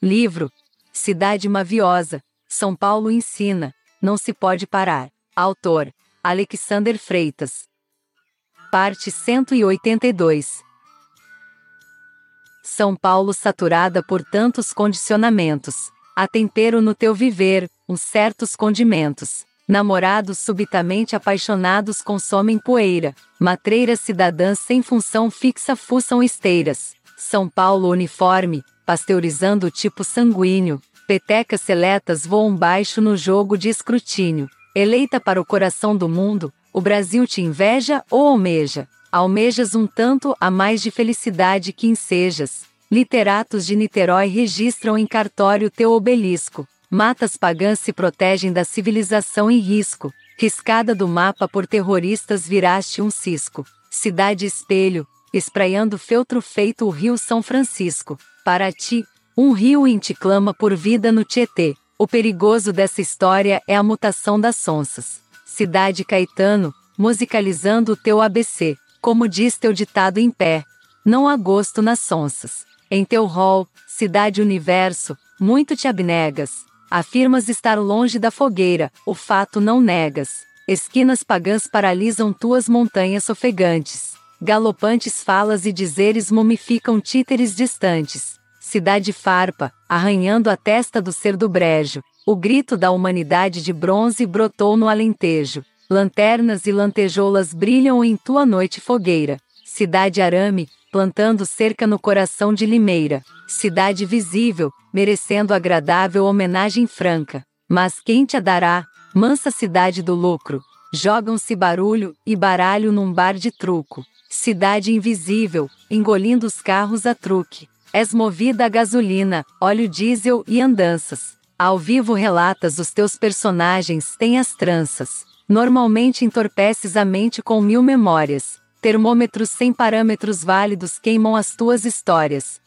Livro Cidade Maviosa, São Paulo ensina, não se pode parar. Autor Alexander Freitas. Parte 182 São Paulo saturada por tantos condicionamentos. Há tempero no teu viver, uns certos condimentos. Namorados subitamente apaixonados consomem poeira. Matreiras cidadãs sem função fixa fuçam esteiras. São Paulo uniforme, pasteurizando o tipo sanguíneo. Petecas seletas voam baixo no jogo de escrutínio. Eleita para o coração do mundo, o Brasil te inveja ou almeja? Almejas um tanto a mais de felicidade que ensejas. Literatos de Niterói registram em cartório teu obelisco. Matas pagãs se protegem da civilização em risco. Riscada do mapa por terroristas viraste um cisco. Cidade espelho, espraiando feltro feito o rio São Francisco. Para ti, um rio em te clama por vida no Tietê. O perigoso dessa história é a mutação das sonsas. Cidade Caetano, musicalizando o teu ABC. Como diz teu ditado em pé, não há gosto nas sonsas. Em teu rol, cidade universo, muito te abnegas. Afirmas estar longe da fogueira, o fato não negas. Esquinas pagãs paralisam tuas montanhas ofegantes. Galopantes falas e dizeres mumificam títeres distantes. Cidade farpa, arranhando a testa do ser do brejo. O grito da humanidade de bronze brotou no alentejo. Lanternas e lantejoulas brilham em tua noite fogueira. Cidade arame, plantando cerca no coração de Limeira. Cidade visível, merecendo agradável homenagem franca. Mas quem te a dará? Mansa cidade do lucro. Jogam-se barulho e baralho num bar de truco. Cidade invisível, engolindo os carros a truque. És movida a gasolina, óleo diesel e andanças. Ao vivo relatas os teus personagens têm as tranças. Normalmente entorpeces a mente com mil memórias. Termômetros sem parâmetros válidos queimam as tuas histórias.